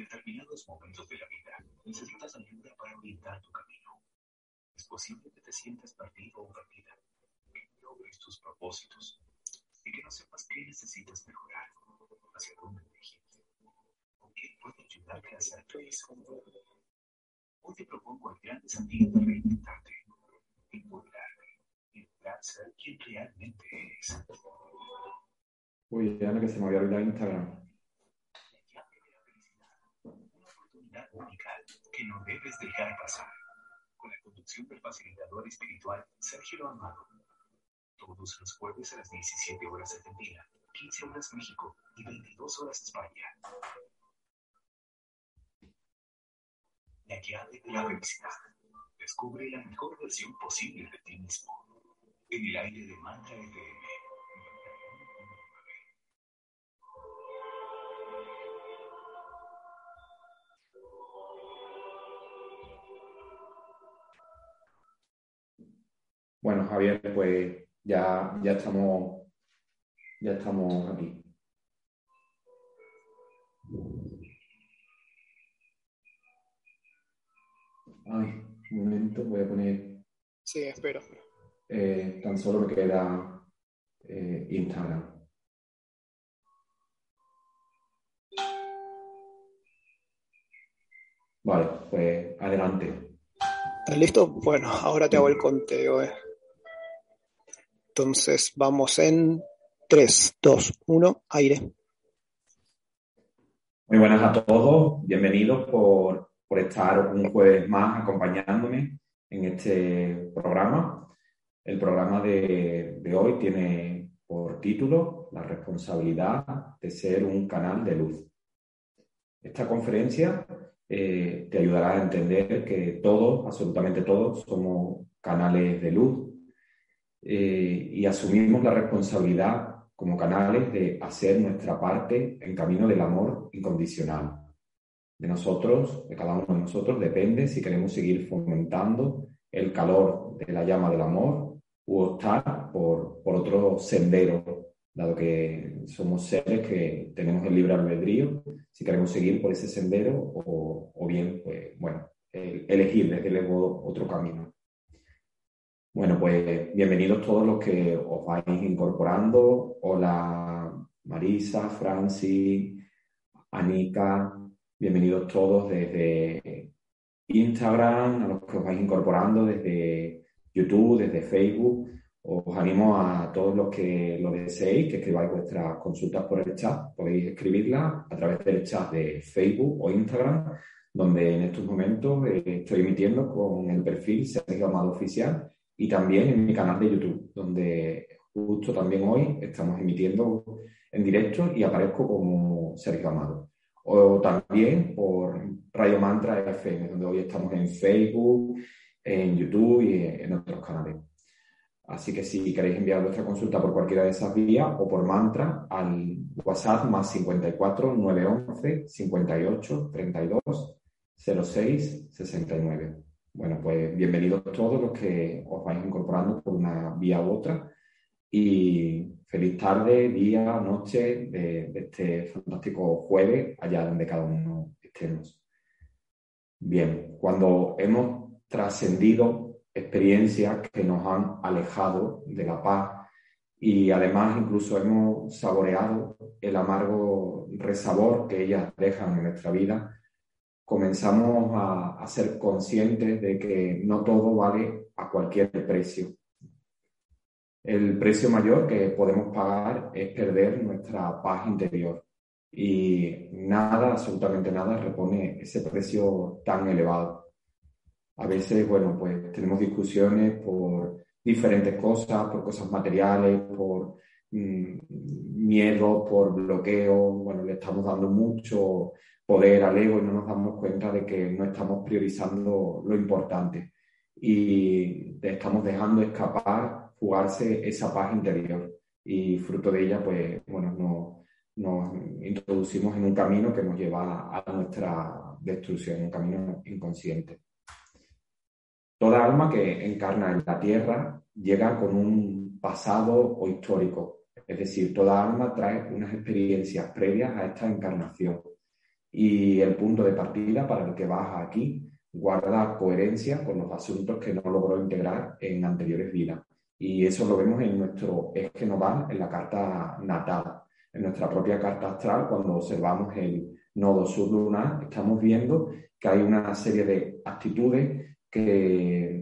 determinados momentos de la vida necesitas ayuda para orientar tu camino. Es posible que te sientas perdido o perdida, que no logres tus propósitos y que no sepas qué necesitas mejorar, hacia dónde dirigirte, o qué puede ayudarte a hacer eso. Hoy te propongo el gran desafío de reinventarte, empoderarte y lograr ser quien realmente eres. Uy, ya no que se me había olvidado Instagram. Única que no debes dejar pasar. Con la conducción del facilitador espiritual Sergio Amado. Todos los jueves a las 17 horas Argentina, 15 horas México y 22 horas España. La llave de la felicidad. Descubre la mejor versión posible de ti mismo. En el aire de Mantra FM Bueno, Javier, pues ya, ya estamos, ya estamos aquí. Ay, un momento, voy a poner. Sí, espero. Eh, tan solo me queda eh, Instagram. Vale, pues adelante. ¿Estás listo? Bueno, ahora te hago el conteo. Eh. Entonces vamos en 3, 2, 1, aire. Muy buenas a todos, bienvenidos por, estar un jueves más acompañándome en este programa. El programa de, hoy tiene por título La responsabilidad de ser un canal de luz. Esta conferencia eh, te ayudará a entender que todos, absolutamente todos, somos canales de luz eh, y asumimos la responsabilidad como canales de hacer nuestra parte en camino del amor incondicional. De nosotros, de cada uno de nosotros, depende si queremos seguir fomentando el calor de la llama del amor u optar por, por otro sendero, dado que somos seres que tenemos el libre albedrío, si queremos seguir por ese sendero o, bien, pues, bueno, elegir desde luego otro camino. Bueno, pues bienvenidos todos los que os vais incorporando. Hola Marisa, Francis, Anika, bienvenidos todos desde Instagram, a los que os vais incorporando desde YouTube, desde Facebook. Os animo a todos los que lo deseéis que escribáis vuestras consultas por el chat. Podéis escribirlas a través del chat de Facebook o Instagram, donde en estos momentos eh, estoy emitiendo con el perfil Sergio Amado Oficial y también en mi canal de YouTube, donde justo también hoy estamos emitiendo en directo y aparezco como Sergio Amado. O también por Radio Mantra FM, donde hoy estamos en Facebook, en YouTube y en otros canales. Así que si queréis enviar vuestra consulta por cualquiera de esas vías o por mantra al WhatsApp más 54 911 58 32 06 69. Bueno, pues bienvenidos todos los que os vais incorporando por una vía u otra y feliz tarde, día, noche de, este fantástico jueves allá donde cada uno estemos. Bien, cuando hemos trascendido experiencias que nos han alejado de la paz y además incluso hemos saboreado el amargo resabor que ellas dejan en nuestra vida, comenzamos a, ser conscientes de que no todo vale a cualquier precio. El precio mayor que podemos pagar es perder nuestra paz interior y nada, absolutamente nada, repone ese precio tan elevado. A veces, bueno, pues tenemos discusiones por diferentes cosas, por cosas materiales, por mm, miedo, por bloqueo, bueno, le estamos dando mucho poder al ego y no nos damos cuenta de que no estamos priorizando lo importante. Y estamos dejando escapar, jugarse esa paz interior. Y fruto de ella, pues, bueno, nos, nos introducimos en un camino que nos lleva a nuestra destrucción, un camino inconsciente. Toda alma que encarna en la tierra llega con un pasado o histórico, es decir, toda alma trae unas experiencias previas a esta encarnación y el punto de partida para el que baja aquí guarda coherencia con los asuntos que no logró integrar en anteriores vidas. Y eso lo vemos en nuestro eje nodal, en la carta natal. En nuestra propia carta astral, cuando observamos el nodo sur lunar, estamos viendo que hay una serie de actitudes que,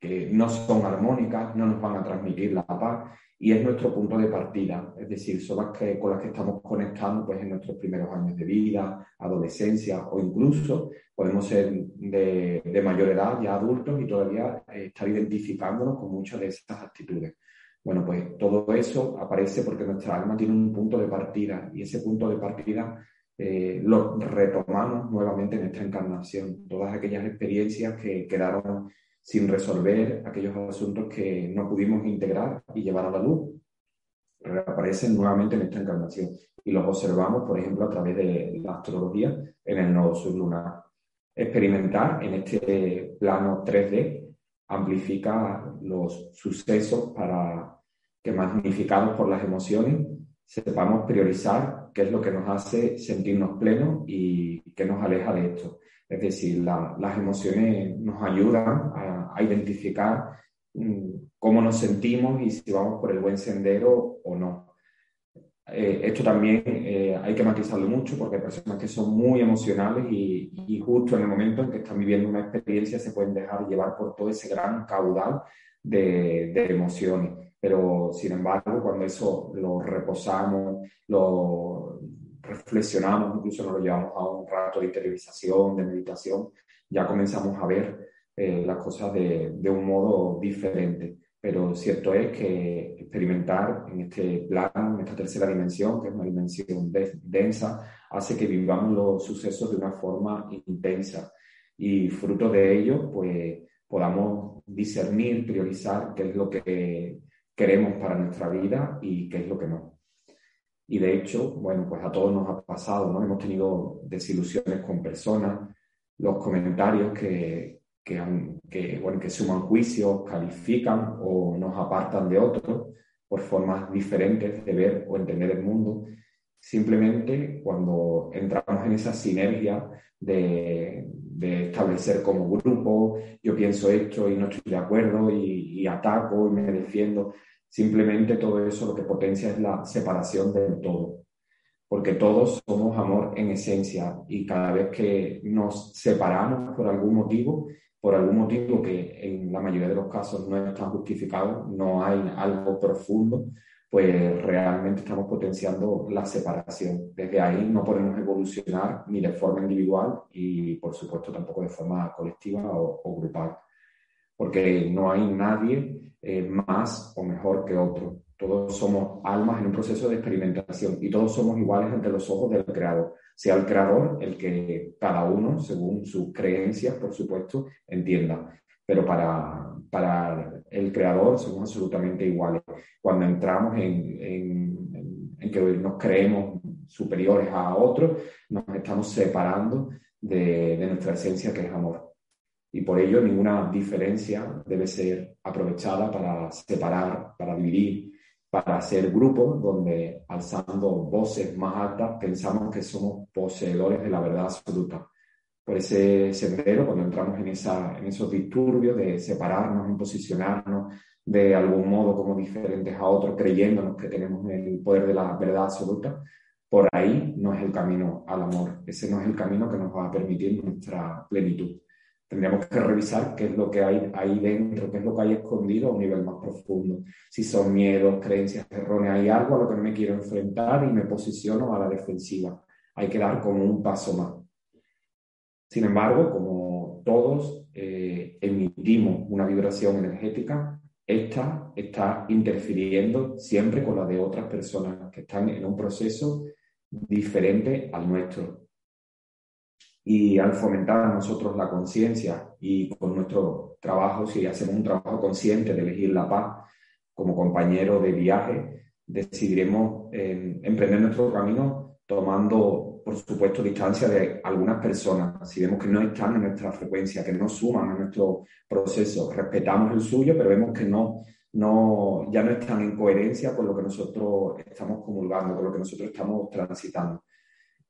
que no son armónicas, no nos van a transmitir la paz y es nuestro punto de partida, es decir, son las que, con las que estamos conectando pues, en nuestros primeros años de vida, adolescencia o incluso podemos ser de, de mayor edad, ya adultos, y todavía eh, estar identificándonos con muchas de esas actitudes. Bueno, pues todo eso aparece porque nuestra alma tiene un punto de partida y ese punto de partida eh, lo retomamos nuevamente en esta encarnación. Todas aquellas experiencias que quedaron sin resolver aquellos asuntos que no pudimos integrar y llevar a la luz, reaparecen nuevamente en esta encarnación. Y los observamos, por ejemplo, a través de la astrología en el nodo sublunar. Experimentar en este plano 3D amplifica los sucesos para que, magnificados por las emociones, sepamos priorizar qué es lo que nos hace sentirnos plenos y qué nos aleja de esto. Es decir, las emociones nos ayudan a, identificar mm, cómo nos sentimos y si vamos por el buen sendero o no. Eh, esto también eh, hay que matizarlo mucho porque hay personas que son muy emocionales y, justo en el momento en que están viviendo una experiencia se pueden dejar llevar por todo ese gran caudal de, de emociones. Pero sin embargo, cuando eso lo reposamos, lo, reflexionamos, incluso nos lo llevamos a un rato de interiorización, de meditación, ya comenzamos a ver eh, las cosas de, de, un modo diferente. Pero cierto es que experimentar en este plano, en esta tercera dimensión, que es una dimensión densa, hace que vivamos los sucesos de una forma intensa. Y fruto de ello, pues podamos discernir, priorizar qué es lo que queremos para nuestra vida y qué es lo que no. Y de hecho, bueno, pues a todos nos ha pasado, ¿no? Hemos tenido desilusiones con personas, los comentarios que, que, bueno, que suman juicios, califican o nos apartan de otros por formas diferentes de ver o entender el mundo. Simplemente cuando entramos en esa sinergia de, de establecer como grupo, yo pienso esto y no estoy de acuerdo y, y ataco y me defiendo, Simplemente todo eso lo que potencia es la separación del todo, porque todos somos amor en esencia y cada vez que nos separamos por algún motivo, por algún motivo que en la mayoría de los casos no está justificado, no hay algo profundo, pues realmente estamos potenciando la separación. Desde ahí no podemos evolucionar ni de forma individual y por supuesto tampoco de forma colectiva o, o grupal, porque no hay nadie eh, más o mejor que otro. Todos somos almas en un proceso de experimentación y todos somos iguales ante los ojos del creador. Sea el creador el que cada uno, según sus creencias, por supuesto, entienda. Pero para, para el creador somos absolutamente iguales. Cuando entramos en, en, en que nos creemos superiores a otros, nos estamos separando de, de nuestra esencia que es amor y por ello ninguna diferencia debe ser aprovechada para separar, para dividir, para hacer grupos donde alzando voces más altas pensamos que somos poseedores de la verdad absoluta. Por ese sendero, cuando entramos en, esa, en esos disturbios de separarnos, en posicionarnos de algún modo como diferentes a otros, creyéndonos que tenemos el poder de la verdad absoluta, por ahí no es el camino al amor. Ese no es el camino que nos va a permitir nuestra plenitud tendríamos que revisar qué es lo que hay ahí dentro, qué es lo que hay escondido a un nivel más profundo. Si son miedos, creencias erróneas, hay algo a lo que me quiero enfrentar y me posiciono a la defensiva. Hay que dar como un paso más. Sin embargo, como todos eh, emitimos una vibración energética, esta está interfiriendo siempre con la de otras personas que están en un proceso diferente al nuestro. Y al fomentar nosotros la conciencia y con nuestro trabajo, si hacemos un trabajo consciente de elegir la paz como compañero de viaje, decidiremos eh, emprender nuestro camino tomando, por supuesto, distancia de algunas personas. Si vemos que no están en nuestra frecuencia, que no suman a nuestro proceso, respetamos el suyo, pero vemos que no, no, ya no están en coherencia con lo que nosotros estamos comulgando, con lo que nosotros estamos transitando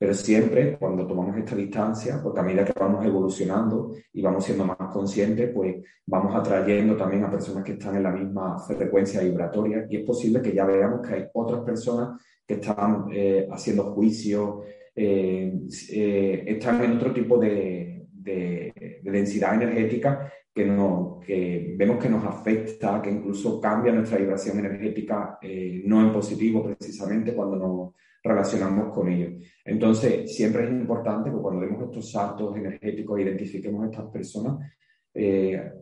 Pero siempre cuando tomamos esta distancia, porque a medida que vamos evolucionando y vamos siendo más conscientes, pues vamos atrayendo también a personas que están en la misma frecuencia vibratoria. Y es posible que ya veamos que hay otras personas que están eh, haciendo juicios, eh, eh, están en otro tipo de, de, densidad energética que, no, que vemos que nos afecta, que incluso cambia nuestra vibración energética, no en positivo precisamente cuando nos relacionamos con ellos. Entonces, siempre es importante que cuando vemos estos saltos energéticos, identifiquemos a estas personas, eh,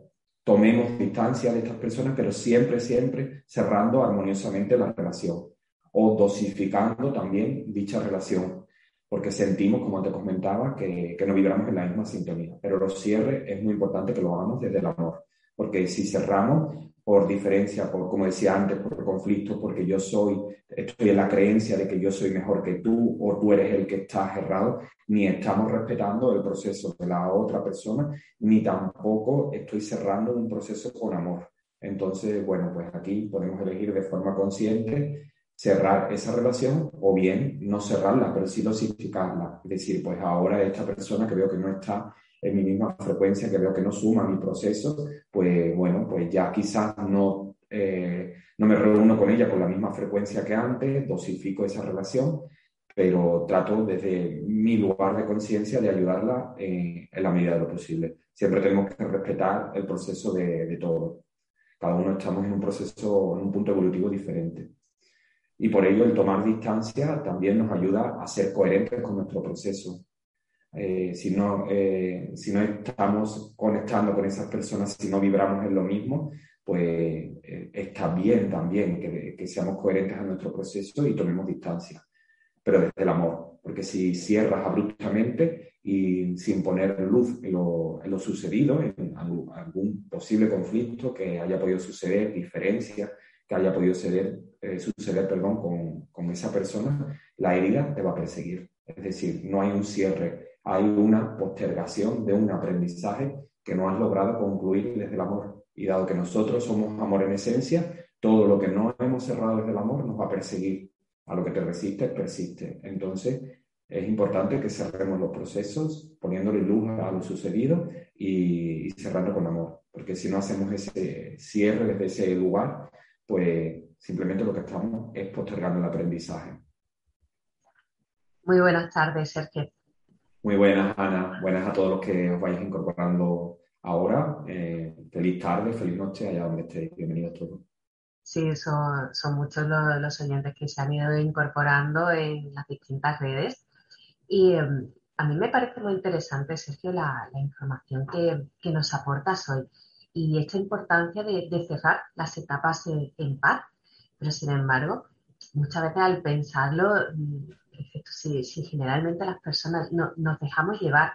tomemos distancia de estas personas, pero siempre, siempre cerrando armoniosamente la relación o dosificando también dicha relación, porque sentimos, como te comentaba, que, que no vibramos en la misma sintonía. Pero los cierres es muy importante que lo hagamos desde el amor, porque si cerramos, por diferencia, por, como decía antes, por conflicto, porque yo soy, estoy en la creencia de que yo soy mejor que tú o tú eres el que estás errado, ni estamos respetando el proceso de la otra persona, ni tampoco estoy cerrando un proceso con amor. Entonces, bueno, pues aquí podemos elegir de forma consciente cerrar esa relación o bien no cerrarla, pero sí dosificarla. Es decir, pues ahora esta persona que veo que no está en mi misma frecuencia, que veo que no suma mi proceso, pues bueno, pues ya quizás no, eh, no me reúno con ella con la misma frecuencia que antes, dosifico esa relación, pero trato desde mi lugar de conciencia de ayudarla en la medida de lo posible. Siempre tenemos que respetar el proceso de, de todo. Cada uno estamos en un proceso, en un punto evolutivo diferente. Y por ello el tomar distancia también nos ayuda a ser coherentes con nuestro proceso. Eh, si, no, eh, si no estamos conectando con esas personas, si no vibramos en lo mismo, pues eh, está bien también que, que, seamos coherentes a nuestro proceso y tomemos distancia, pero desde el amor, porque si cierras abruptamente y sin poner luz en lo, en lo sucedido, en algún posible conflicto que haya podido suceder, diferencia que haya podido suceder, suceder perdón, con, con esa persona, la herida te va a perseguir. Es decir, no hay un cierre hay una postergación de un aprendizaje que no has logrado concluir desde el amor. Y dado que nosotros somos amor en esencia, todo lo que no hemos cerrado desde el amor nos va a perseguir. A lo que te resiste, persiste. Entonces, es importante que cerremos los procesos poniéndole luz a lo sucedido y, cerrando con amor. Porque si no hacemos ese cierre desde ese lugar, pues simplemente lo que estamos es postergando el aprendizaje. Muy buenas tardes, Sergio. Muy buenas, Ana. Buenas a todos los que os vayáis incorporando ahora. Eh, feliz tarde, feliz noche, allá donde estéis. Bienvenidos todos. Sí, son, son muchos los, oyentes que se han ido incorporando en las distintas redes. Y em, a mí me parece muy interesante, Sergio, la, la información que, que, nos aportas hoy y esta importancia de, de cerrar las etapas en, en paz. Pero, sin embargo, muchas veces al pensarlo si, si generalmente las personas no, nos dejamos llevar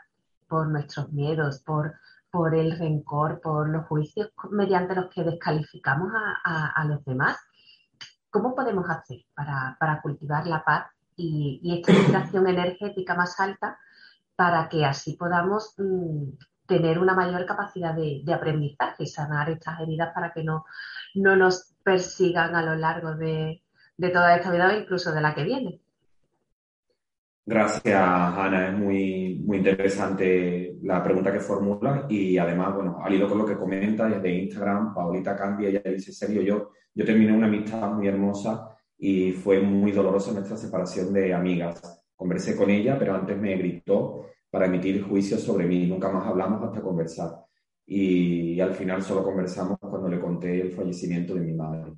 por nuestros miedos, por, por el rencor, por los juicios mediante los que descalificamos a, a, los demás, ¿cómo podemos hacer para, para cultivar la paz y, y, esta vibración energética más alta para que así podamos mm, tener una mayor capacidad de, de, aprendizaje y sanar estas heridas para que no, no nos persigan a lo largo de, de toda esta vida o incluso de la que viene? Gracias, Ana. Es muy, muy interesante la pregunta que formula y además, bueno, al hilo con lo que comenta desde Instagram, Paulita Candia, ella dice, serio, yo, yo terminé una amistad muy hermosa y fue muy dolorosa nuestra separación de amigas. Conversé con ella, pero antes me gritó para emitir juicios sobre mí. Nunca más hablamos hasta conversar. y al final solo conversamos cuando le conté el fallecimiento de mi madre.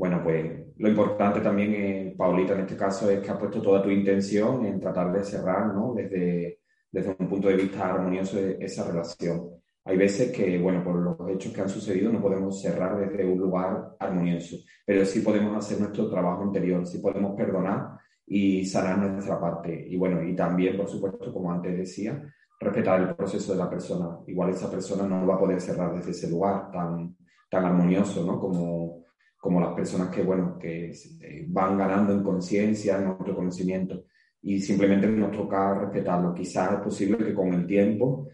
Bueno, pues lo importante también, eh, Paulita, en este caso, es que has puesto toda tu intención en tratar de cerrar, ¿no? Desde, desde un punto de vista armonioso esa relación. Hay veces que, bueno, por los hechos que han sucedido no podemos cerrar desde un lugar armonioso, pero sí podemos hacer nuestro trabajo interior, sí podemos perdonar y sanar nuestra parte. Y bueno, y también, por supuesto, como antes decía, respetar el proceso de la persona. Igual esa persona no va a poder cerrar desde ese lugar tan, tan armonioso, ¿no? Como, como las personas que, bueno, que van ganando en conciencia, en autoconocimiento, y simplemente nos toca respetarlo. Quizás es posible que con el tiempo,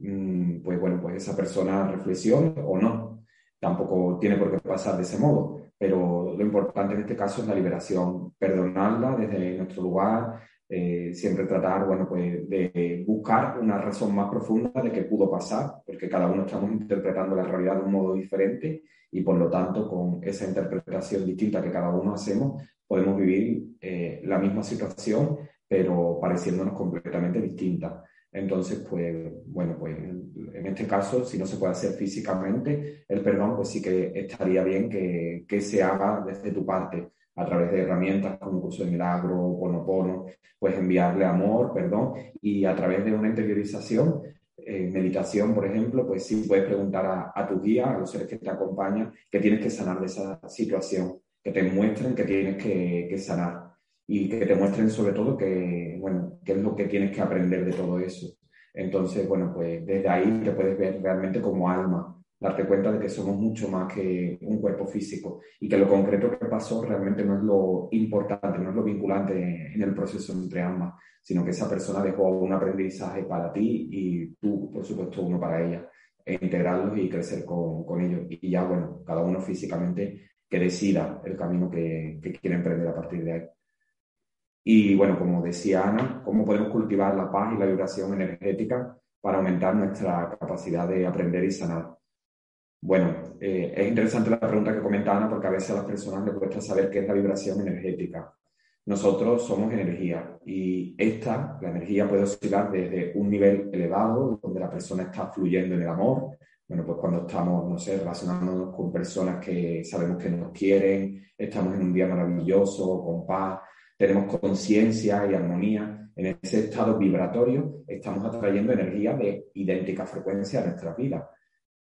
mm, pues bueno, pues esa persona reflexione o no. Tampoco tiene por qué pasar de ese modo, pero lo importante en este caso es la liberación, perdonarla desde nuestro lugar, eh, siempre tratar, bueno, pues de buscar una razón más profunda de qué pudo pasar, porque cada uno estamos interpretando la realidad de un modo diferente y por lo tanto con esa interpretación distinta que cada uno hacemos podemos vivir eh, la misma situación pero pareciéndonos completamente distinta. Entonces, pues, bueno, pues en este caso, si no se puede hacer físicamente, el perdón, pues sí que estaría bien que, que se haga desde tu parte a través de herramientas como curso de milagro, ponopono, pues enviarle amor, perdón, y a través de una interiorización, eh, meditación, por ejemplo, pues sí puedes preguntar a, a tu guía, a los seres que te acompañan, que tienes que sanar de esa situación, que te muestren que tienes que, que sanar y que te muestren sobre todo que, bueno, qué es lo que tienes que aprender de todo eso. Entonces, bueno, pues desde ahí te puedes ver realmente como alma, darte cuenta de que somos mucho más que un cuerpo físico y que lo concreto que pasó realmente no es lo importante, no es lo vinculante en el proceso entre almas, sino que esa persona dejó un aprendizaje para ti y tú, por supuesto, uno para ella, e integrarlos y crecer con, con ellos. Y ya, bueno, cada uno físicamente que decida el camino que, que quiere emprender a partir de ahí. Y bueno, como decía Ana, ¿cómo podemos cultivar la paz y la vibración energética para aumentar nuestra capacidad de aprender y sanar? Bueno, eh, es interesante la pregunta que comenta Ana porque a veces a las personas les cuesta saber qué es la vibración energética. Nosotros somos energía y esta, la energía puede oscilar desde un nivel elevado, donde la persona está fluyendo en el amor. Bueno, pues cuando estamos, no sé, relacionándonos con personas que sabemos que nos quieren, estamos en un día maravilloso, con paz, tenemos conciencia y armonía. En ese estado vibratorio estamos atrayendo energía de idéntica frecuencia a nuestra vida.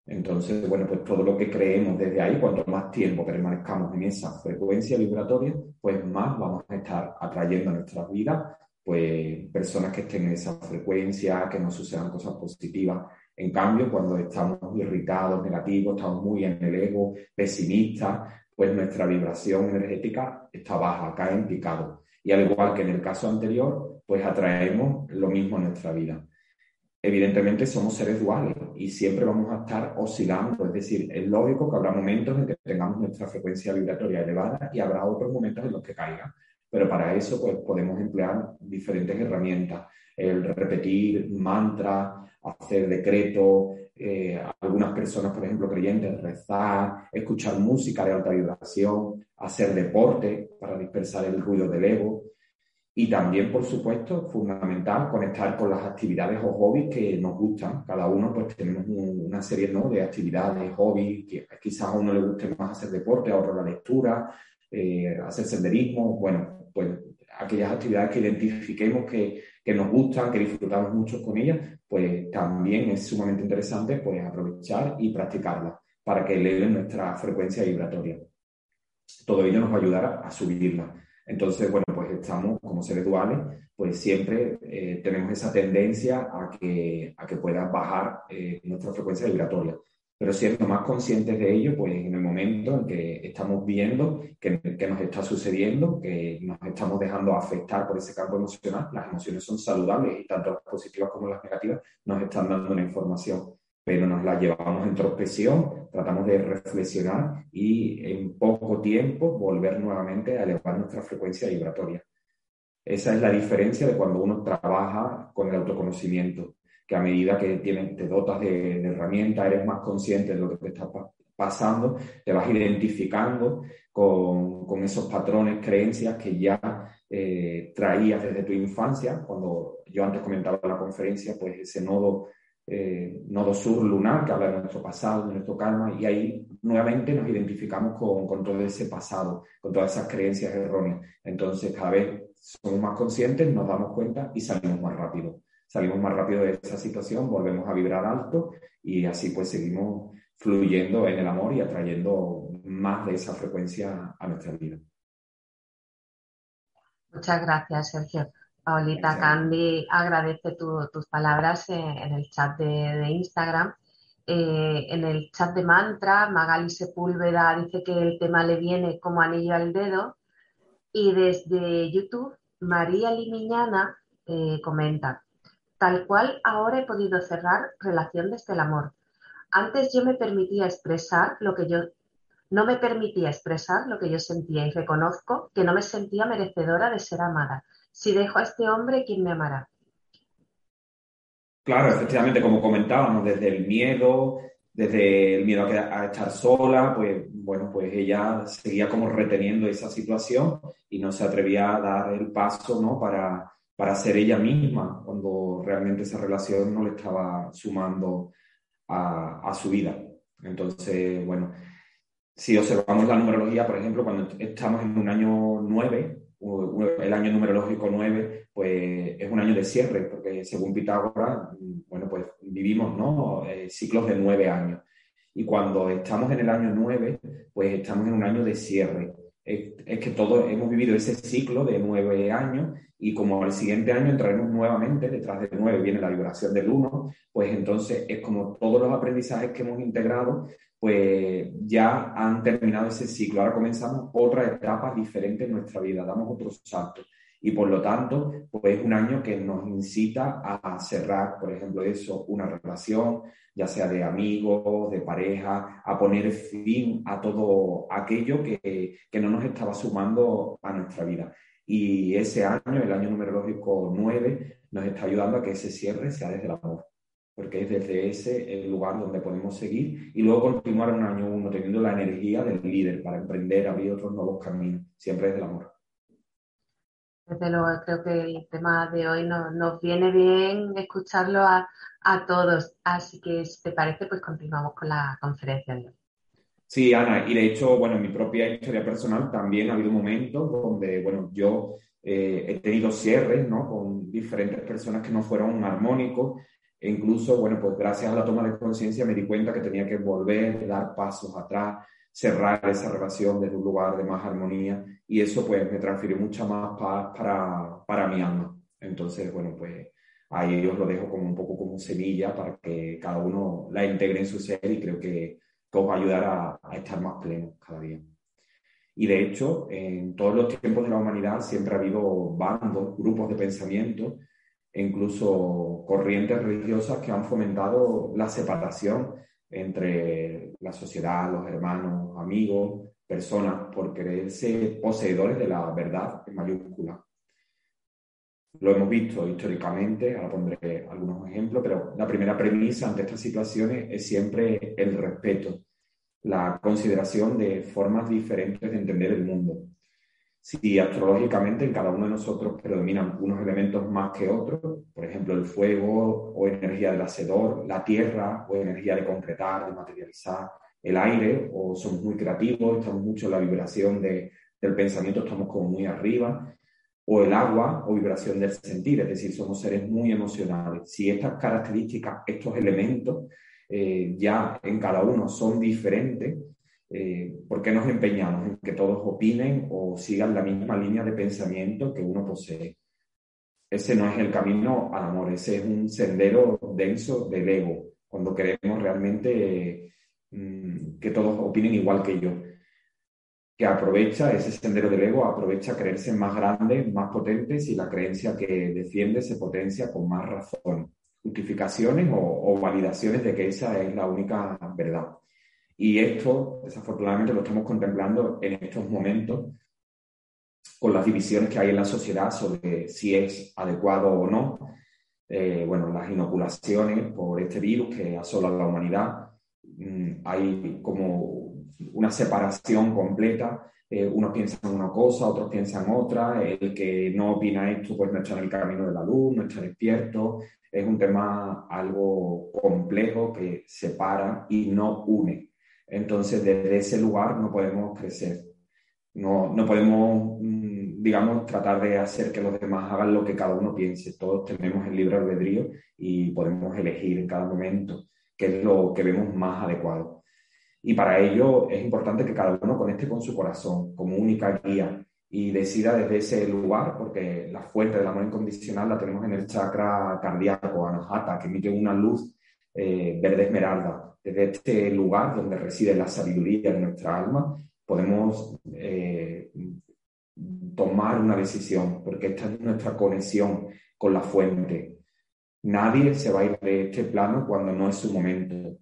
Entonces, bueno, pues todo lo que creemos desde ahí, cuanto más tiempo permanezcamos en esa frecuencia vibratoria, pues más vamos a estar atrayendo a nuestras vidas, pues personas que estén en esa frecuencia, que nos sucedan cosas positivas. En cambio, cuando estamos irritados, negativos, estamos muy en el ego, pesimistas, pues nuestra vibración energética está baja, cae en picado. Y al igual que en el caso anterior, pues atraemos lo mismo en nuestra vida evidentemente somos seres duales y siempre vamos a estar oscilando, es decir, es lógico que habrá momentos en que tengamos nuestra frecuencia vibratoria elevada y habrá otros momentos en los que caiga, pero para eso pues, podemos emplear diferentes herramientas, el repetir mantras, hacer decretos, eh, algunas personas, por ejemplo, creyentes, rezar, escuchar música de alta vibración, hacer deporte para dispersar el ruido del ego, y también, por supuesto, fundamental conectar con las actividades o hobbies que nos gustan. Cada uno pues tenemos una serie de actividades, hobbies, que quizás a uno le guste más hacer deporte, a otro la lectura, eh, hacer senderismo. Bueno, pues aquellas actividades que identifiquemos que, que, nos gustan, que disfrutamos mucho con ellas, pues también es sumamente interesante pues aprovechar y practicarlas para que eleven nuestra frecuencia vibratoria. Todo ello nos va a ayudar a, a subirla. Entonces, bueno, estamos como seres duales, pues siempre eh, tenemos esa tendencia a que, a que pueda bajar eh, nuestra frecuencia vibratoria. Pero siendo más conscientes de ello, pues en el momento en que estamos viendo que, que nos está sucediendo, que nos estamos dejando afectar por ese campo emocional, las emociones son saludables y tanto las positivas como las negativas nos están dando una información pero nos la llevamos en introspección, tratamos de reflexionar y en poco tiempo volver nuevamente a elevar nuestra frecuencia vibratoria. Esa es la diferencia de cuando uno trabaja con el autoconocimiento, que a medida que tienes, te dotas de, herramientas, eres más consciente de lo que te está pasando, te vas identificando con, con esos patrones, creencias que ya eh, traías desde tu infancia. Cuando yo antes comentaba en la conferencia, pues ese nodo eh, nodo sur lunar, que habla de nuestro pasado, de nuestro karma, y ahí nuevamente nos identificamos con, con, todo ese pasado, con todas esas creencias erróneas. Entonces, cada vez somos más conscientes, nos damos cuenta y salimos más rápido. Salimos más rápido de esa situación, volvemos a vibrar alto y así pues seguimos fluyendo en el amor y atrayendo más de esa frecuencia a nuestra vida. Muchas gracias, Sergio. Paulita Candy agradece tus palabras en, el chat de, Instagram. Eh, en el chat de mantra, Magali Sepúlveda dice que el tema le viene como anillo al dedo. Y desde YouTube, María Limiñana eh, comenta, tal cual ahora he podido cerrar relación desde el amor. Antes yo me permitía expresar lo que yo no me permitía expresar lo que yo sentía y reconozco que no me sentía merecedora de ser amada si dejo a este hombre, ¿quién me amará? Claro, efectivamente, como comentábamos, desde el miedo, desde el miedo a, estar sola, pues bueno, pues ella seguía como reteniendo esa situación y no se atrevía a dar el paso, ¿no? Para, para ser ella misma, cuando realmente esa relación no le estaba sumando a, a su vida. Entonces, bueno, si observamos la numerología, por ejemplo, cuando estamos en un año 9, el año numerológico 9, pues es un año de cierre, porque según Pitágoras, vivimos ¿no? Eh, ciclos de nueve años. Y cuando estamos en el año 9, pues estamos en un año de cierre. Es, que todos hemos vivido ese ciclo de nueve años y como al siguiente año entraremos nuevamente, detrás del 9 viene la vibración del 1, pues entonces es como todos los aprendizajes que hemos integrado pues ya han terminado ese ciclo. Ahora comenzamos otra etapa diferente en nuestra vida, damos otro salto. Y por lo tanto, pues es un año que nos incita a cerrar, por ejemplo, eso, una relación, ya sea de amigos, de pareja, a poner fin a todo aquello que, que no nos estaba sumando a nuestra vida. Y ese año, el año numerológico 9, nos está ayudando a que ese cierre sea desde el amor porque es desde ese el lugar donde podemos seguir y luego continuar un año uno teniendo la energía del líder para emprender, abrir otros nuevos caminos, siempre desde el amor. Desde luego, creo que el tema de hoy nos, viene bien escucharlo a, todos, así que si te parece, pues continuamos con la conferencia. Sí, Ana, y de hecho, bueno, en mi propia historia personal también ha habido momentos donde, bueno, yo eh, he tenido cierres, ¿no? Con diferentes personas que no fueron armónicos e incluso, bueno, pues gracias a la toma de conciencia me di cuenta que tenía que volver, dar pasos atrás, cerrar esa relación desde un lugar de más armonía y eso pues me transfirió mucha más paz para, para mi alma. Entonces, bueno, pues ahí os lo dejo como un poco como semilla para que cada uno la integre en su ser y creo que, que os va a ayudar a, estar más pleno cada día. Y de hecho, en todos los tiempos de la humanidad siempre ha habido bandos, grupos de pensamiento e incluso corrientes religiosas que han fomentado la separación entre la sociedad, los hermanos, amigos, personas, por creerse poseedores de la verdad en mayúscula. Lo hemos visto históricamente, ahora pondré algunos ejemplos, pero la primera premisa ante estas situaciones es siempre el respeto, la consideración de formas diferentes de entender el mundo si astrológicamente en cada uno de nosotros predominan unos elementos más que otros, por ejemplo el fuego o energía del hacedor, la tierra o energía de concretar, de materializar, el aire o somos muy creativos, estamos mucho en la vibración de, del pensamiento, estamos como muy arriba, o el agua o vibración del sentir, es decir, somos seres muy emocionales. Si estas características, estos elementos eh, ya en cada uno son diferentes, eh, ¿por qué nos empeñamos en que todos opinen o sigan la misma línea de pensamiento que uno posee? Ese no es el camino al amor, ese es un sendero denso del ego, cuando queremos realmente mm, que todos opinen igual que yo. Que aprovecha ese sendero del ego, aprovecha creerse más grande, más potente, si la creencia que defiende se potencia con más razón, justificaciones o validaciones de que esa es la única verdad. Y esto, desafortunadamente, lo estamos contemplando en estos momentos con las divisiones que hay en la sociedad sobre si es adecuado o no. Eh, bueno, las inoculaciones por este virus que asola a la humanidad. Mm, hay como una separación completa. Eh, unos piensan una cosa, otros piensan otra. El que no opina esto, pues no está en el camino de la luz, no está despierto. Es un tema algo complejo que separa y no une. Entonces, desde ese lugar no podemos crecer. No, no podemos, mm, digamos, tratar de hacer que los demás hagan lo que cada uno piense. Todos tenemos el libre albedrío y podemos elegir en cada momento qué es lo que vemos más adecuado. Y para ello es importante que cada uno conecte con su corazón como única guía y decida desde ese lugar, porque la fuente del amor incondicional la tenemos en el chakra cardíaco, anahata, que emite una luz eh, verde esmeralda desde este lugar donde reside la sabiduría de nuestra alma, podemos eh, tomar una decisión, porque esta es nuestra conexión con la fuente. Nadie se va a ir de este plano cuando no es su momento.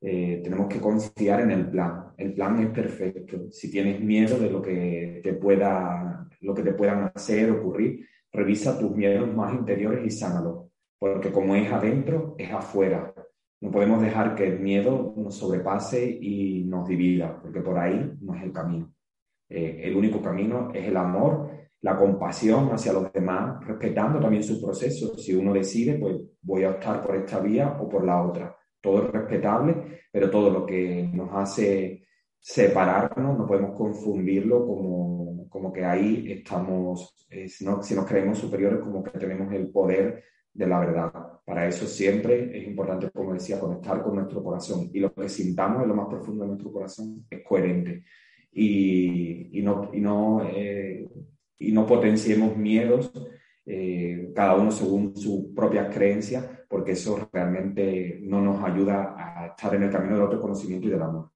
Eh, tenemos que confiar en el plan. El plan es perfecto. Si tienes miedo de lo que te pueda, lo que te puedan hacer, ocurrir, revisa tus miedos más interiores y sánalos, porque como es adentro, es afuera. No podemos dejar que el miedo nos sobrepase y nos divida, porque por ahí no es el camino. Eh, el único camino es el amor, la compasión hacia los demás, respetando también su proceso. Si uno decide, pues voy a optar por esta vía o por la otra. Todo es respetable, pero todo lo que nos hace separarnos no podemos confundirlo como, como que ahí estamos, eh, si, si nos creemos superiores, como que tenemos el poder de la verdad. Para eso siempre es importante, como decía, conectar con nuestro corazón. Y lo que sintamos en lo más profundo de nuestro corazón es coherente. Y, no, y, no, eh, y no potenciemos miedos, eh, cada uno según sus propias creencias, porque eso realmente no nos ayuda a estar en el camino del autoconocimiento y del amor.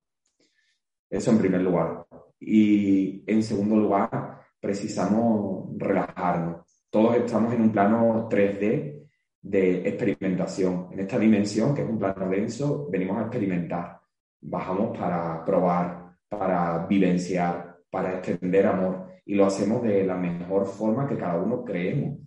Eso en primer lugar. Y en segundo lugar, precisamos relajarnos. Todos estamos en un plano 3D de experimentación. En esta dimensión, que es un plano denso, venimos a experimentar. Bajamos para probar, para vivenciar, para extender amor. Y lo hacemos de la mejor forma que cada uno creemos.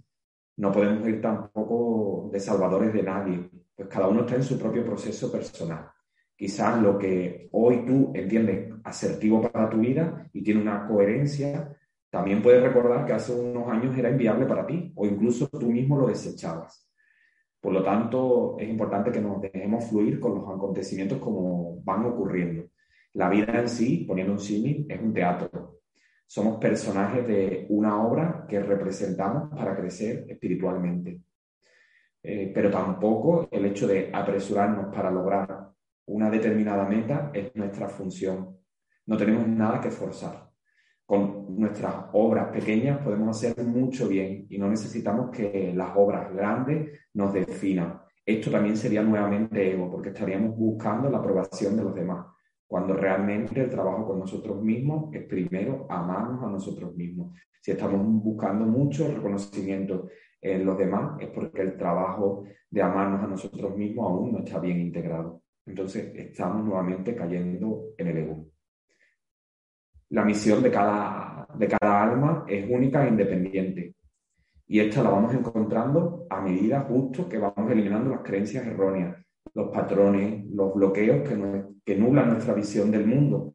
No podemos ir tampoco de salvadores de nadie, pues cada uno está en su propio proceso personal. Quizás lo que hoy tú entiendes asertivo para tu vida y tiene una coherencia, también puedes recordar que hace unos años era inviable para ti o incluso tú mismo lo desechabas. Por lo tanto, es importante que nos dejemos fluir con los acontecimientos como van ocurriendo. La vida en sí, poniendo un símil, es un teatro. Somos personajes de una obra que representamos para crecer espiritualmente. Eh, pero tampoco el hecho de apresurarnos para lograr una determinada meta es nuestra función. No tenemos nada que forzar con nuestras obras pequeñas podemos hacer mucho bien y no necesitamos que las obras grandes nos definan. Esto también sería nuevamente ego, porque estaríamos buscando la aprobación de los demás, cuando realmente el trabajo con nosotros mismos es primero amarnos a nosotros mismos. Si estamos buscando mucho reconocimiento en los demás, es porque el trabajo de amarnos a nosotros mismos aún no está bien integrado. Entonces estamos nuevamente cayendo en el ego la misión de cada, de cada alma es única e independiente. Y esta la vamos encontrando a medida justo que vamos eliminando las creencias erróneas, los patrones, los bloqueos que, que nublan nuestra visión del mundo.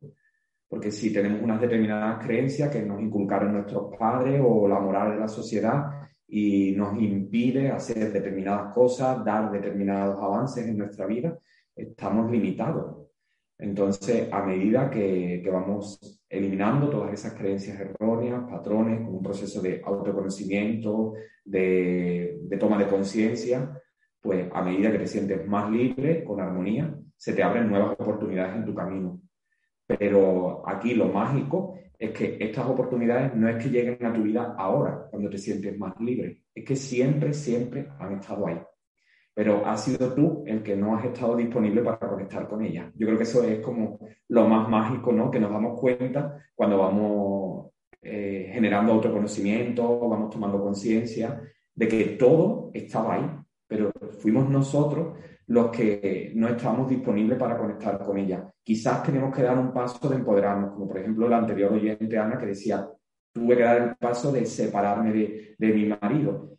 Porque si tenemos unas determinadas creencias que nos inculcaron nuestros padres o la moral de la sociedad y nos impide hacer determinadas cosas, dar determinados avances en nuestra vida, estamos limitados. Entonces, a medida que, vamos eliminando todas esas creencias erróneas, patrones, con un proceso de autoconocimiento, de, toma de conciencia, pues a medida que te sientes más libre, con armonía, se te abren nuevas oportunidades en tu camino. Pero aquí lo mágico es que estas oportunidades no es que lleguen a tu vida ahora, cuando te sientes más libre, es que siempre, siempre han estado ahí pero has sido tú el que no has estado disponible para conectar con ella. Yo creo que eso es como lo más mágico, ¿no? Que nos damos cuenta cuando vamos eh, generando autoconocimiento, vamos tomando conciencia de que todo estaba ahí, pero fuimos nosotros los que no estábamos disponibles para conectar con ella. Quizás tenemos que dar un paso de empoderarnos, como por ejemplo la anterior oyente Ana que decía, tuve que dar el paso de separarme de, de mi marido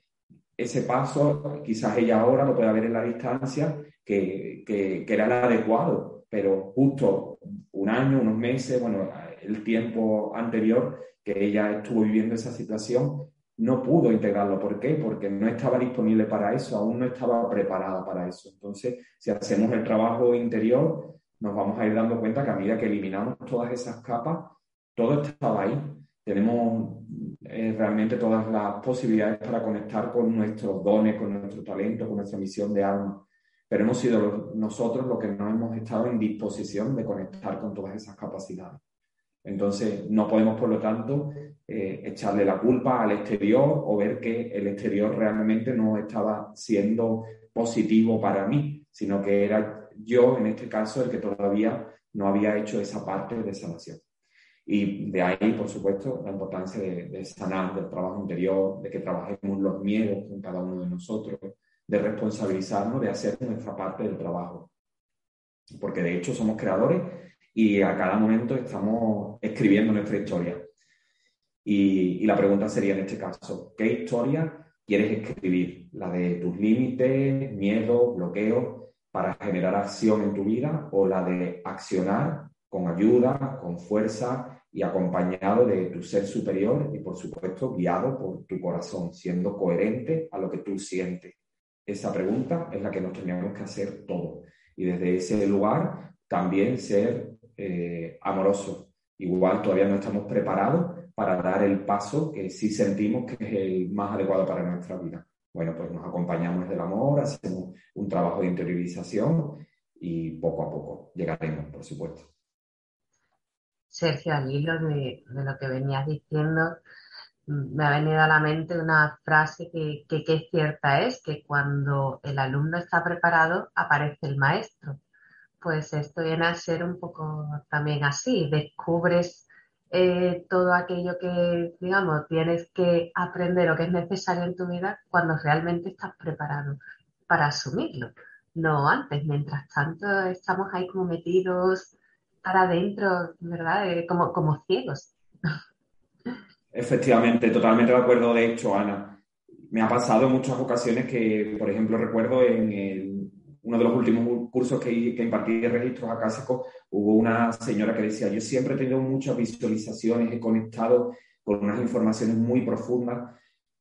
ese paso, quizás ella ahora lo pueda ver en la distancia, que, que, era el adecuado, pero justo un año, unos meses, bueno, el tiempo anterior que ella estuvo viviendo esa situación, no pudo integrarlo. ¿Por qué? Porque no estaba disponible para eso, aún no estaba preparada para eso. Entonces, si hacemos el trabajo interior, nos vamos a ir dando cuenta que a medida que eliminamos todas esas capas, todo estaba ahí. Tenemos eh, realmente todas las posibilidades para conectar con nuestros dones, con nuestro talento, con nuestra misión de alma. Pero hemos sido nosotros los que no hemos estado en disposición de conectar con todas esas capacidades. Entonces, no podemos, por lo tanto, eh, echarle la culpa al exterior o ver que el exterior realmente no estaba siendo positivo para mí, sino que era yo, en este caso, el que todavía no había hecho esa parte de sanación. Y de ahí, por supuesto, la importancia de, sanar, del trabajo interior, de que trabajemos los miedos con cada uno de nosotros, de responsabilizarnos, de hacer nuestra parte del trabajo. Porque de hecho somos creadores y a cada momento estamos escribiendo nuestra historia. Y, y la pregunta sería en este caso, ¿qué historia quieres escribir? ¿La de tus límites, miedos, bloqueos para generar acción en tu vida o la de accionar con ayuda, con fuerza y acompañado de tu ser superior y, por supuesto, guiado por tu corazón, siendo coherente a lo que tú sientes. Esa pregunta es la que nos teníamos que hacer todos. Y desde ese lugar también ser eh, amorosos. Igual todavía no estamos preparados para dar el paso que sí sentimos que es el más adecuado para nuestra vida. Bueno, pues nos acompañamos desde el amor, hacemos un trabajo de interiorización y poco a poco llegaremos, por supuesto. Sergio, al hilo de, lo que venías diciendo, mm, me ha venido a la mente una frase que, que, cierta es, que cuando el alumno está preparado, aparece el maestro. Pues esto viene a ser un poco también así, descubres eh, todo aquello que, digamos, tienes que aprender o que es necesario en tu vida cuando realmente estás preparado para asumirlo, no antes. Mientras tanto, estamos ahí como metidos para adentro, ¿verdad? Eh, como, como ciegos. Efectivamente, totalmente de acuerdo. De hecho, Ana, me ha pasado en muchas ocasiones que, por ejemplo, recuerdo en uno de los últimos cursos que, que impartí de registros acásicos, hubo una señora que decía, yo siempre he tenido muchas visualizaciones, he conectado con unas informaciones muy profundas.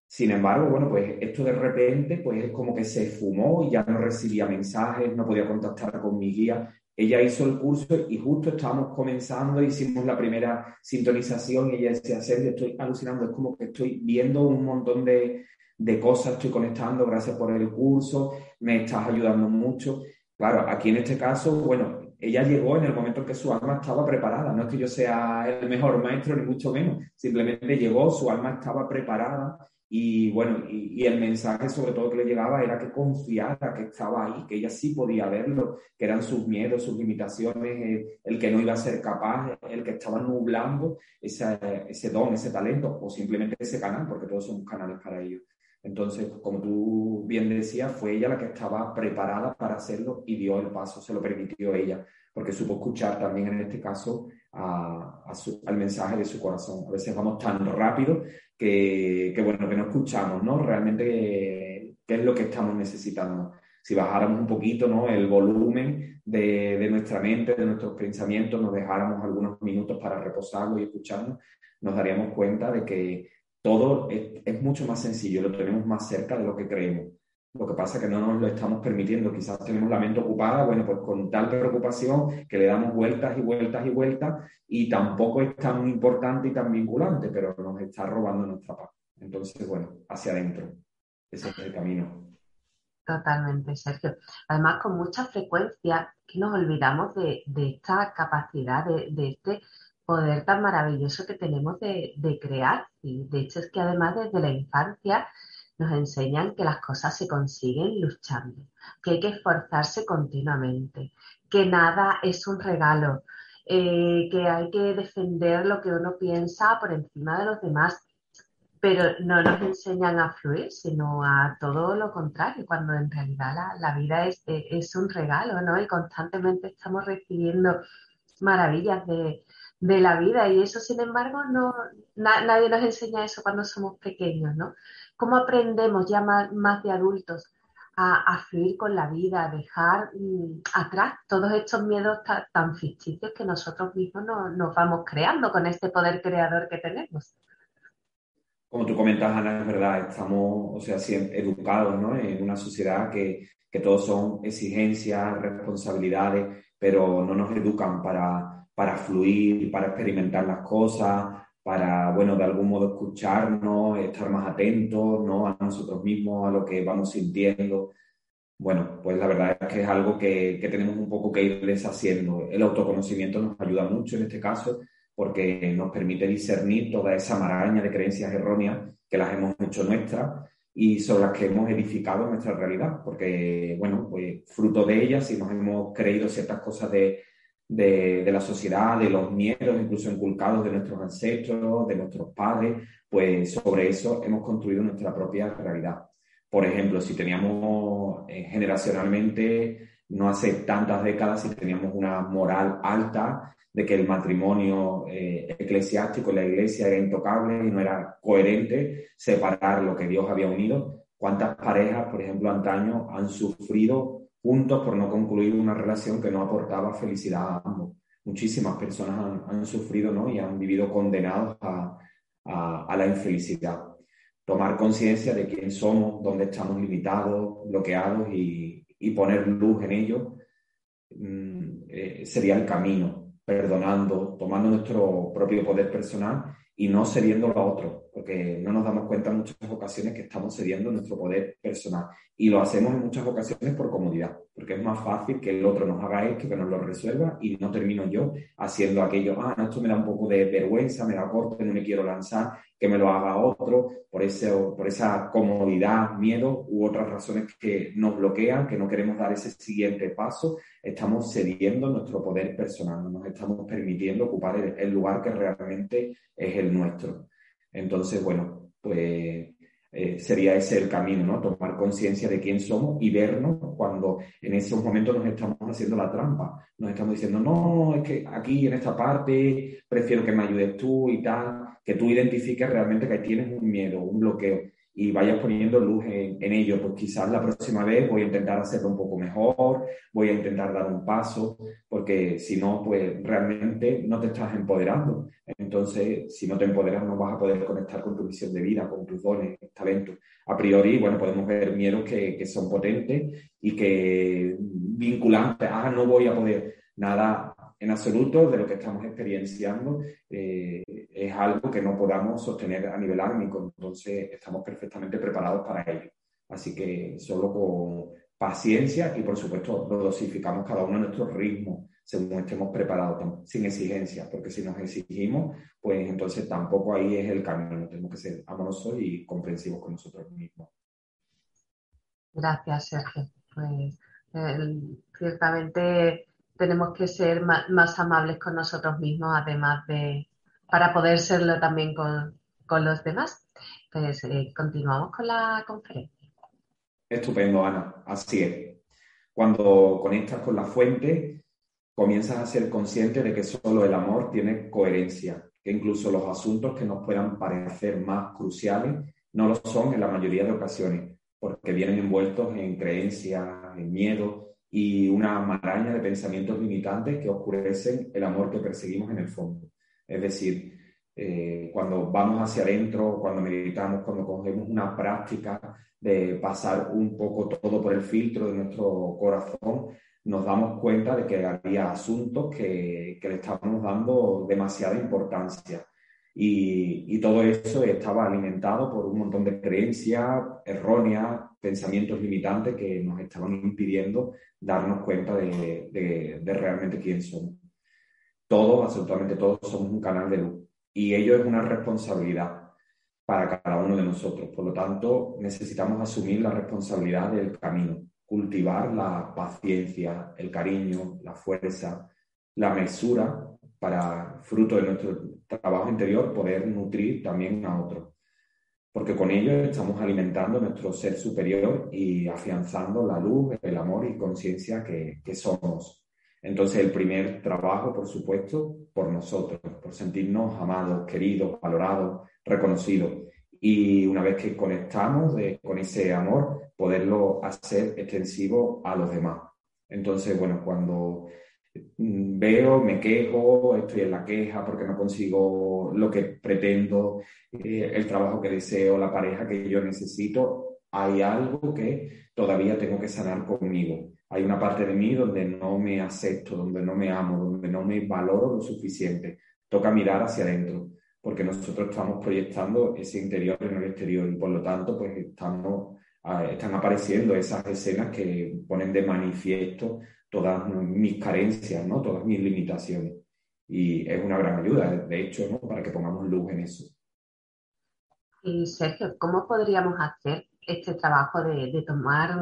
Sin embargo, bueno, pues esto de repente, pues es como que se fumó y ya no recibía mensajes, no podía contactar con mi guía ella hizo el curso y justo estábamos comenzando, hicimos la primera sintonización y ella decía, Sergio, estoy alucinando, es como que estoy viendo un montón de, de cosas, estoy conectando, gracias por el curso, me estás ayudando mucho. Claro, aquí en este caso, bueno, ella llegó en el momento en que su alma estaba preparada, no es que yo sea el mejor maestro, ni mucho menos, simplemente llegó, su alma estaba preparada y bueno, y, el mensaje sobre todo que le llegaba era que confiara, que estaba ahí, que ella sí podía verlo, que eran sus miedos, sus limitaciones, eh, el que no iba a ser capaz, el que estaba nublando ese, ese don, ese talento, o simplemente ese canal, porque todos somos canales para ello. Entonces, como tú bien decías, fue ella la que estaba preparada para hacerlo y dio el paso, se lo permitió ella, porque supo escuchar también en este caso al mensaje de su corazón. A veces vamos tan rápido que, bueno, que no escuchamos, ¿no? Realmente qué, es lo que estamos necesitando. Si bajáramos un poquito, ¿no? El volumen de, de nuestra mente, de nuestros pensamientos, nos dejáramos algunos minutos para reposarlo y escucharnos, nos daríamos cuenta de que todo es, es, mucho más sencillo, lo tenemos más cerca de lo que creemos. Lo que pasa es que no nos lo estamos permitiendo. Quizás tenemos la mente ocupada, bueno, pues con tal preocupación que le damos vueltas y vueltas y vueltas y tampoco es tan importante y tan vinculante, pero nos está robando nuestra paz. Entonces, bueno, hacia adentro. Ese es el camino. Totalmente, Sergio. Además, con mucha frecuencia que nos olvidamos de, esta capacidad, de, este poder tan maravilloso que tenemos de crear. Y de hecho es que además desde la infancia nos enseñan que las cosas se consiguen luchando, que hay que esforzarse continuamente, que nada es un regalo, eh, que hay que defender lo que uno piensa por encima de los demás, pero no nos enseñan a fluir, sino a todo lo contrario, cuando en realidad la, vida es, es, un regalo, ¿no? Y constantemente estamos recibiendo maravillas de, de la vida y eso, sin embargo, no, nadie nos enseña eso cuando somos pequeños, ¿no? ¿Cómo aprendemos ya más, de adultos a, fluir con la vida, a dejar mm, atrás todos estos miedos tan, ficticios que nosotros mismos nos vamos creando con este poder creador que tenemos? Como tú comentas, Ana, es verdad, estamos, o sea, educados ¿no? en una sociedad que, que todos son exigencias, responsabilidades, pero no nos educan para, para fluir, para experimentar las cosas, para, bueno, de algún modo escucharnos, estar más atentos, ¿no? A nosotros mismos, a lo que vamos sintiendo. Bueno, pues la verdad es que es algo que, que tenemos un poco que ir deshaciendo. El autoconocimiento nos ayuda mucho en este caso porque nos permite discernir toda esa maraña de creencias erróneas que las hemos hecho nuestras y sobre las que hemos edificado nuestra realidad, porque, bueno, pues fruto de ellas, si nos hemos creído ciertas cosas de, de, la sociedad, de los miedos incluso inculcados de nuestros ancestros, de nuestros padres, pues sobre eso hemos construido nuestra propia realidad. Por ejemplo, si teníamos eh, generacionalmente, no hace tantas décadas, si teníamos una moral alta de que el matrimonio eh, eclesiástico en la iglesia era intocable y no era coherente separar lo que Dios había unido. ¿Cuántas parejas, por ejemplo, antaño han sufrido juntos por no concluir una relación que no aportaba felicidad a ambos? Muchísimas personas han, sufrido ¿no? y han vivido condenados a, la infelicidad. Tomar conciencia de quién somos, dónde estamos limitados, bloqueados y, y poner luz en ello mm, eh, sería el camino, perdonando, tomando nuestro propio poder personal y no cediendo a otros, porque no nos damos cuenta en muchas ocasiones que estamos cediendo nuestro poder personal. Y lo hacemos en muchas ocasiones por comodidad, porque es más fácil que el otro nos haga esto, que nos lo resuelva y no termino yo haciendo aquello, ah, esto me da un poco de vergüenza, me da corte, no me quiero lanzar, que me lo haga otro, por, ese, por esa comodidad, miedo u otras razones que nos bloquean, que no queremos dar ese siguiente paso, estamos cediendo nuestro poder personal, no nos estamos permitiendo ocupar el, lugar que realmente es el nuestro. Entonces, bueno, pues eh, sería ese el camino, ¿no? Tomar conciencia de quién somos y vernos cuando en esos momentos nos estamos haciendo la trampa. Nos estamos diciendo, no, es que aquí en esta parte prefiero que me ayudes tú y tal que tú identifiques realmente que tienes un miedo, un bloqueo y vayas poniendo luz en, ello. Pues quizás la próxima vez voy a intentar hacerlo un poco mejor, voy a intentar dar un paso, porque si no, pues realmente no te estás empoderando. Entonces, si no te empoderas, no vas a poder conectar con tu visión de vida, con tus dones, talentos. A priori, bueno, podemos ver miedos que, que son potentes y que vinculantes, ah, no voy a poder. Nada, en absoluto de lo que estamos experienciando eh, es algo que no podamos sostener a nivel ármico, entonces estamos perfectamente preparados para ello. Así que solo con paciencia y por supuesto lo dosificamos cada uno a nuestro ritmo, según estemos preparados, sin exigencia, porque si nos exigimos, pues entonces tampoco ahí es el camino, tenemos que ser amorosos y comprensivos con nosotros mismos. Gracias, Sergio. Pues ciertamente tenemos que ser más, amables con nosotros mismos, además de para poder serlo también con, los demás. Pues eh, continuamos con la conferencia. Estupendo, Ana. Así es. Cuando conectas con la fuente, comienzas a ser consciente de que solo el amor tiene coherencia, que incluso los asuntos que nos puedan parecer más cruciales no lo son en la mayoría de ocasiones, porque vienen envueltos en creencias, en miedo, y una maraña de pensamientos limitantes que oscurecen el amor que perseguimos en el fondo. Es decir, eh, cuando vamos hacia adentro, cuando meditamos, cuando cogemos una práctica de pasar un poco todo por el filtro de nuestro corazón, nos damos cuenta de que había asuntos que, que le estábamos dando demasiada importancia y, todo eso estaba alimentado por un montón de creencias erróneas, pensamientos limitantes que nos estaban impidiendo darnos cuenta de, realmente quién somos. Todos, absolutamente todos, somos un canal de luz y ello es una responsabilidad para cada uno de nosotros. Por lo tanto, necesitamos asumir la responsabilidad del camino, cultivar la paciencia, el cariño, la fuerza, la mesura para, fruto de nuestro trabajo interior, poder nutrir también a otros. Porque con ello estamos alimentando nuestro ser superior y afianzando la luz, el amor y conciencia que, que somos. Entonces, el primer trabajo, por supuesto, por nosotros, por sentirnos amados, queridos, valorados, reconocidos. Y una vez que conectamos con ese amor, poderlo hacer extensivo a los demás. Entonces, bueno, cuando veo, me quejo, estoy en la queja porque no consigo lo que pretendo, eh, el trabajo que deseo, la pareja que yo necesito, hay algo que todavía tengo que sanar conmigo. Hay una parte de mí donde no me acepto, donde no me amo, donde no me valoro lo suficiente. Toca mirar hacia adentro, porque nosotros estamos proyectando ese interior en el exterior y por lo tanto pues estamos, ah, están apareciendo esas escenas que ponen de manifiesto todas mis carencias, ¿no? todas mis limitaciones. Y es una gran ayuda, de hecho, ¿no? para que pongamos luz en eso. Y Sergio, ¿cómo podríamos hacer este trabajo de, de tomar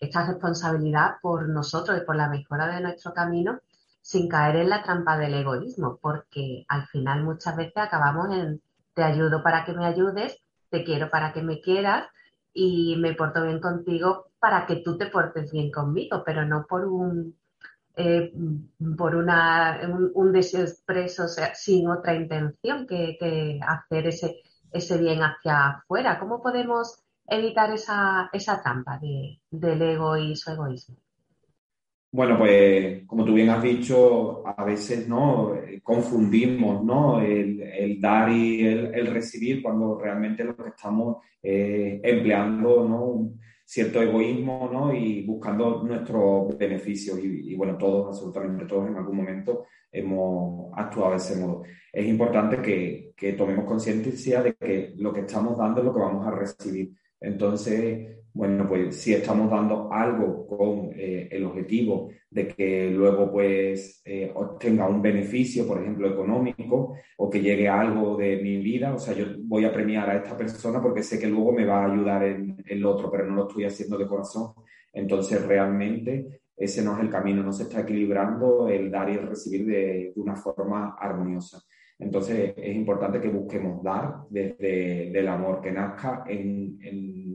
esta responsabilidad por nosotros y por la mejora de nuestro camino sin caer en la trampa del egoísmo? Porque al final muchas veces acabamos en te ayudo para que me ayudes, te quiero para que me quieras y me porto bien contigo para que tú te portes bien conmigo, pero no por un eh, por una, un, deseo expreso, o sea, sin otra intención que, hacer ese, ese bien hacia afuera. ¿Cómo podemos evitar esa, esa trampa de, del ego y su egoísmo? Bueno, pues como tú bien has dicho, a veces no confundimos ¿no? El, dar y el, recibir cuando realmente lo que estamos eh, empleando ¿no? Cierto egoísmo ¿no? y buscando nuestros beneficios. Y, bueno, todos, absolutamente todos en algún momento hemos actuado de ese modo. Es importante que, que tomemos conciencia de que lo que estamos dando es lo que vamos a recibir. Entonces, bueno, pues si estamos dando algo con eh, el objetivo de que luego pues eh, obtenga un beneficio, por ejemplo, económico, o que llegue algo de mi vida, o sea, yo voy a premiar a esta persona porque sé que luego me va a ayudar en el otro, pero no lo estoy haciendo de corazón. Entonces, realmente ese no es el camino, no se está equilibrando el dar y el recibir de, de una forma armoniosa. Entonces es importante que busquemos dar desde el amor que nazca en,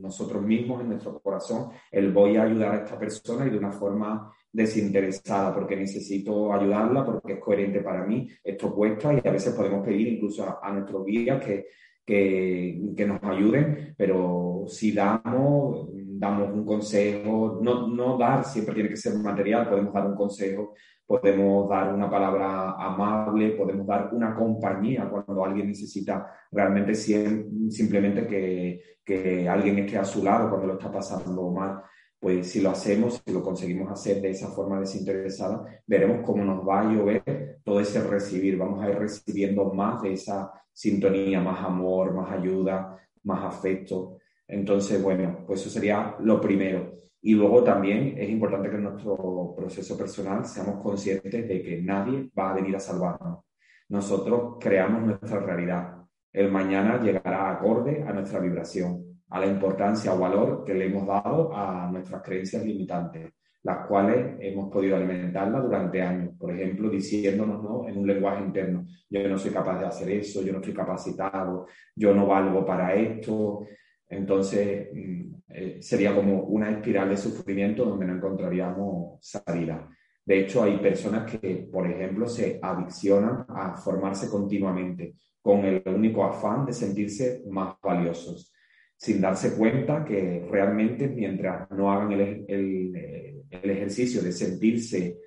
nosotros mismos, en nuestro corazón, el voy a ayudar a esta persona y de una forma desinteresada, porque necesito ayudarla, porque es coherente para mí, esto cuesta y a veces podemos pedir incluso a, nuestros guías que, que, nos ayuden, pero si damos, damos un consejo, no, no dar siempre tiene que ser material, podemos dar un consejo podemos dar una palabra amable, podemos dar una compañía cuando alguien necesita realmente simplemente que, que, alguien esté a su lado cuando lo está pasando mal. Pues si lo hacemos, si lo conseguimos hacer de esa forma desinteresada, veremos cómo nos va a llover todo ese recibir. Vamos a ir recibiendo más de esa sintonía, más amor, más ayuda, más afecto. Entonces, bueno, pues eso sería lo primero. Y luego también es importante que en nuestro proceso personal seamos conscientes de que nadie va a venir a salvarnos. Nosotros creamos nuestra realidad. El mañana llegará acorde a nuestra vibración, a la importancia o valor que le hemos dado a nuestras creencias limitantes, las cuales hemos podido alimentarlas durante años. Por ejemplo, diciéndonos ¿no? en un lenguaje interno, yo no soy capaz de hacer eso, yo no estoy capacitado, yo no valgo para esto. Entonces, mm, eh, sería como una espiral de sufrimiento donde no encontraríamos salida. De hecho, hay personas que, por ejemplo, se adiccionan a formarse continuamente con el único afán de sentirse más valiosos, sin darse cuenta que realmente mientras no hagan el, el, el ejercicio de sentirse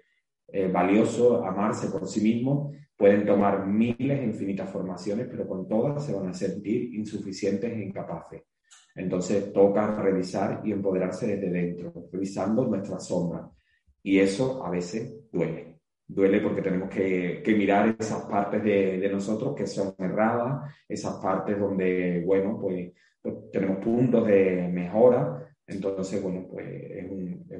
eh, valioso, amarse por sí mismo, pueden tomar miles, infinitas formaciones, pero con todas se van a sentir insuficientes e incapaces. Entonces toca revisar y empoderarse desde dentro, revisando nuestra sombra. Y eso a veces duele. Duele porque tenemos que, mirar esas partes de, nosotros que son erradas, esas partes donde, bueno, pues, pues tenemos puntos de mejora. Entonces, bueno, pues es,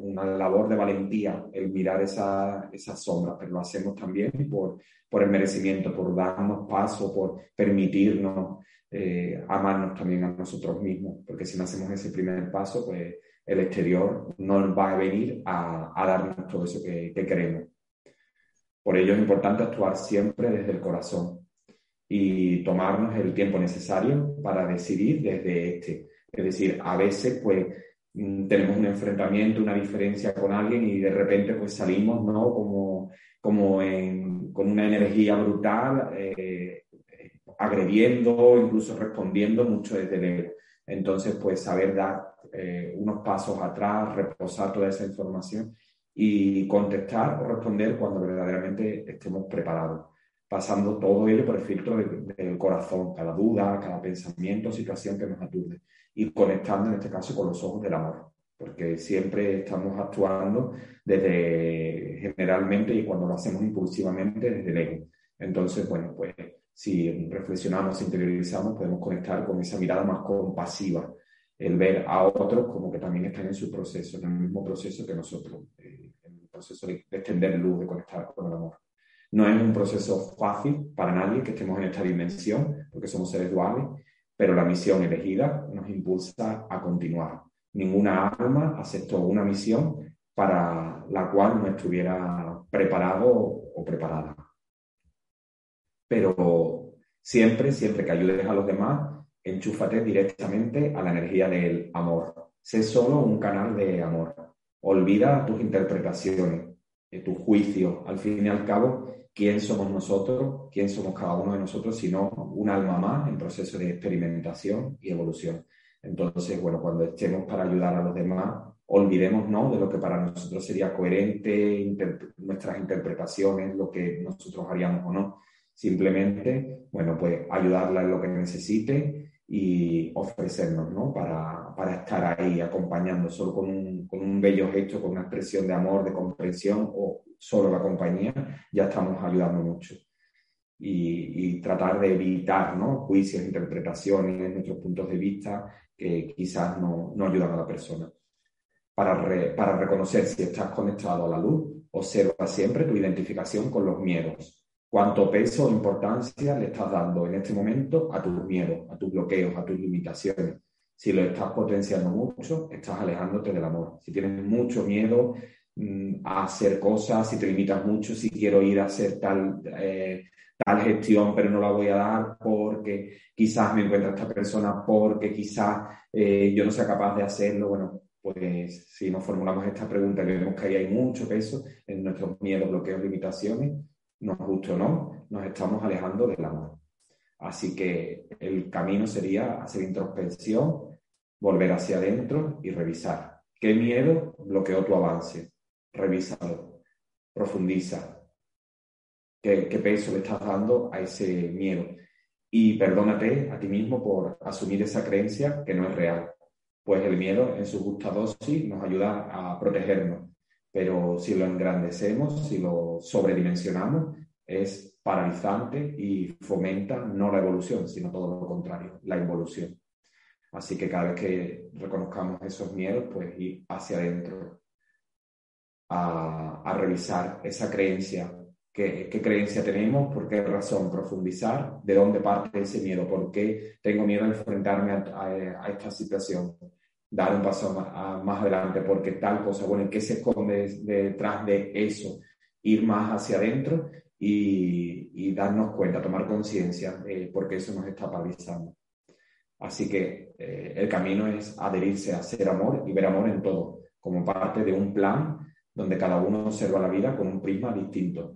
una labor de valentía el mirar esas esa sombras, pero lo hacemos también por, por el merecimiento, por darnos paso, por permitirnos eh, amarnos también a nosotros mismos, porque si no hacemos ese primer paso, pues el exterior no va a venir a, darnos todo eso que, queremos. Por ello es importante actuar siempre desde el corazón y tomarnos el tiempo necesario para decidir desde este. Es decir, a veces pues tenemos un enfrentamiento, una diferencia con alguien y de repente pues salimos, ¿no? Como, como con una energía brutal, eh, agrediendo, incluso respondiendo mucho desde el ego. Entonces, pues saber dar eh, unos pasos atrás, reposar toda esa información y contestar o responder cuando verdaderamente estemos preparados, pasando todo ello por el filtro del, corazón, cada duda, cada pensamiento, situación que nos aturde y conectando en este caso con los ojos del amor, porque siempre estamos actuando desde generalmente y cuando lo hacemos impulsivamente desde el ego. Entonces, bueno, pues si reflexionamos, interiorizamos, podemos conectar con esa mirada más compasiva, el ver a otros como que también están en su proceso, en el mismo proceso que nosotros, eh, en el proceso de, extender luz, de conectar con el amor. No es un proceso fácil para nadie que estemos en esta dimensión, porque somos seres duales, pero la misión elegida nos impulsa a continuar. Ninguna alma aceptó una misión para la cual no estuviera preparado o preparada pero siempre, siempre que ayudes a los demás, enchúfate directamente a la energía del amor. Sé solo un canal de amor. Olvida tus interpretaciones. tu juicio. Al fin y al cabo, ¿quién somos nosotros? ¿Quién somos cada uno de nosotros? Sino un alma más en proceso de experimentación y evolución. Entonces, bueno, cuando estemos para ayudar a los demás, olvidemos ¿no? de lo que para nosotros sería coherente, nuestras interpretaciones, lo que nosotros haríamos o no. Simplemente, bueno, pues ayudarla en lo que necesite y ofrecernos, ¿no? Para, para estar ahí acompañando, solo con un, con un, bello gesto, con una expresión de amor, de comprensión o solo la compañía, ya estamos ayudando mucho. Y, y tratar de evitar, ¿no? Juicios, interpretaciones, nuestros puntos de vista que quizás no, no ayudan a la persona. Para, para reconocer si estás conectado a la luz, observa siempre tu identificación con los miedos cuánto peso o importancia le estás dando en este momento a tus miedos, a tus bloqueos, a tus limitaciones. Si lo estás potenciando mucho, estás alejándote del amor. Si tienes mucho miedo mm, a hacer cosas, si te limitas mucho, si quiero ir a hacer tal, eh, tal gestión, pero no la voy a dar porque quizás me encuentra esta persona, porque quizás eh, yo no sea capaz de hacerlo, bueno, pues si nos formulamos esta pregunta y vemos que ahí hay mucho peso en nuestros miedos, bloqueos, limitaciones, nos guste o no, nos estamos alejando del amor. Así que el camino sería hacer introspección, volver hacia adentro y revisar. ¿Qué miedo bloqueó tu avance? Revísalo, profundiza. ¿Qué, ¿Qué, peso le estás dando a ese miedo? Y perdónate a ti mismo por asumir esa creencia que no es real. Pues el miedo en su justa dosis nos ayuda a protegernos, pero si lo engrandecemos, si lo sobredimensionamos, es paralizante y fomenta no la evolución, sino todo lo contrario, la involución. Así que cada vez que reconozcamos esos miedos, pues ir hacia adentro a, a revisar esa creencia, ¿Qué, qué, creencia tenemos, por qué razón profundizar, de dónde parte ese miedo, por qué tengo miedo a enfrentarme a, a esta situación, dar un paso más, adelante, porque tal cosa, bueno, ¿qué se esconde detrás de eso? Ir más hacia adentro y, darnos cuenta, tomar conciencia, porque eso nos está paralizando. Así que eh, el camino es adherirse a ser amor y ver amor en todo, como parte de un plan donde cada uno observa la vida con un prisma distinto.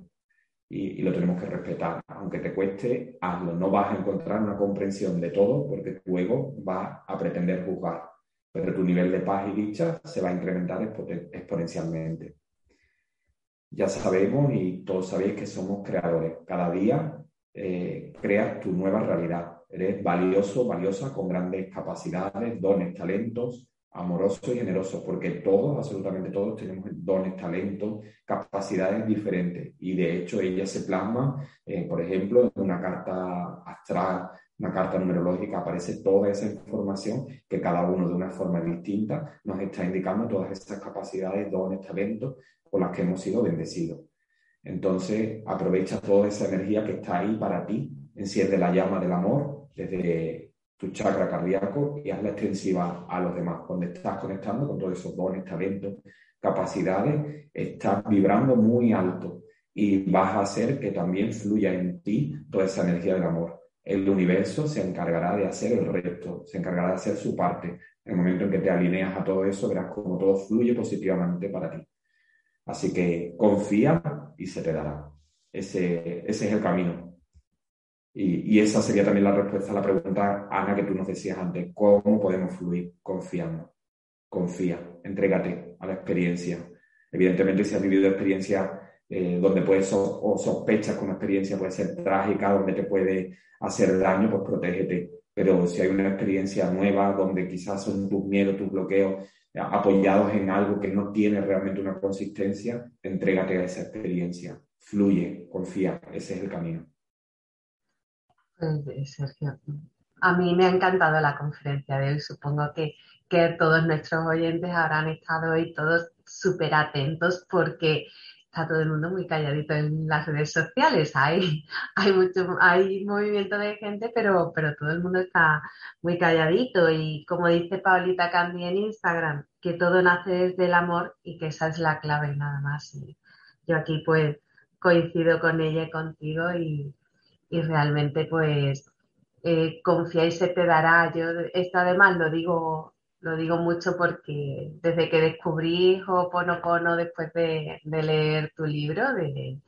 Y, y, lo tenemos que respetar. Aunque te cueste, hazlo. No vas a encontrar una comprensión de todo porque tu ego va a pretender juzgar pero tu nivel de paz y dicha se va a incrementar exponencialmente. Ya sabemos y todos sabéis que somos creadores. Cada día eh, creas tu nueva realidad. Eres valioso, valiosa, con grandes capacidades, dones, talentos, amoroso y generoso, porque todos, absolutamente todos, tenemos dones, talentos, capacidades diferentes. Y de hecho, ella se plasma, eh, por ejemplo, en una carta astral una carta numerológica aparece toda esa información que cada uno de una forma distinta nos está indicando todas estas capacidades, dones, talentos con las que hemos sido bendecidos. Entonces, aprovecha toda esa energía que está ahí para ti, enciende la llama del amor desde tu chakra cardíaco y hazla extensiva a los demás. Cuando estás conectando con todos esos dones, talentos, capacidades, estás vibrando muy alto y vas a hacer que también fluya en ti toda esa energía del amor el universo se encargará de hacer el resto, se encargará de hacer su parte. En el momento en que te alineas a todo eso, verás cómo todo fluye positivamente para ti. Así que confía y se te dará. Ese, es el camino. Y, y, esa sería también la respuesta a la pregunta, Ana, que tú nos decías antes. ¿Cómo podemos fluir? Confiando. Confía, entrégate a la experiencia. Evidentemente, si has vivido experiencias eh, donde puedes o sospechas que una experiencia puede ser trágica, donde te puede hacer daño, pues protégete. Pero si hay una experiencia nueva donde quizás son tus miedos, tus bloqueos eh, apoyados en algo que no tiene realmente una consistencia, entrégate a esa experiencia. Fluye, confía, ese es el camino. Pues, Sergio, a mí me ha encantado la conferencia de hoy. Supongo que, que todos nuestros oyentes habrán estado hoy todos súper atentos porque está todo el mundo muy calladito en las redes sociales. Hay, hay mucho, hay movimiento de gente, pero, pero todo el mundo está muy calladito. Y como dice Paulita Candy en Instagram, que todo nace desde el amor y que esa es la clave nada más. Yo aquí pues coincido con ella y contigo y, y realmente pues eh, confía y se te dará. Yo esto además lo digo lo digo mucho porque desde que descubrí Ho'oponopono después de, leer tu libro, de,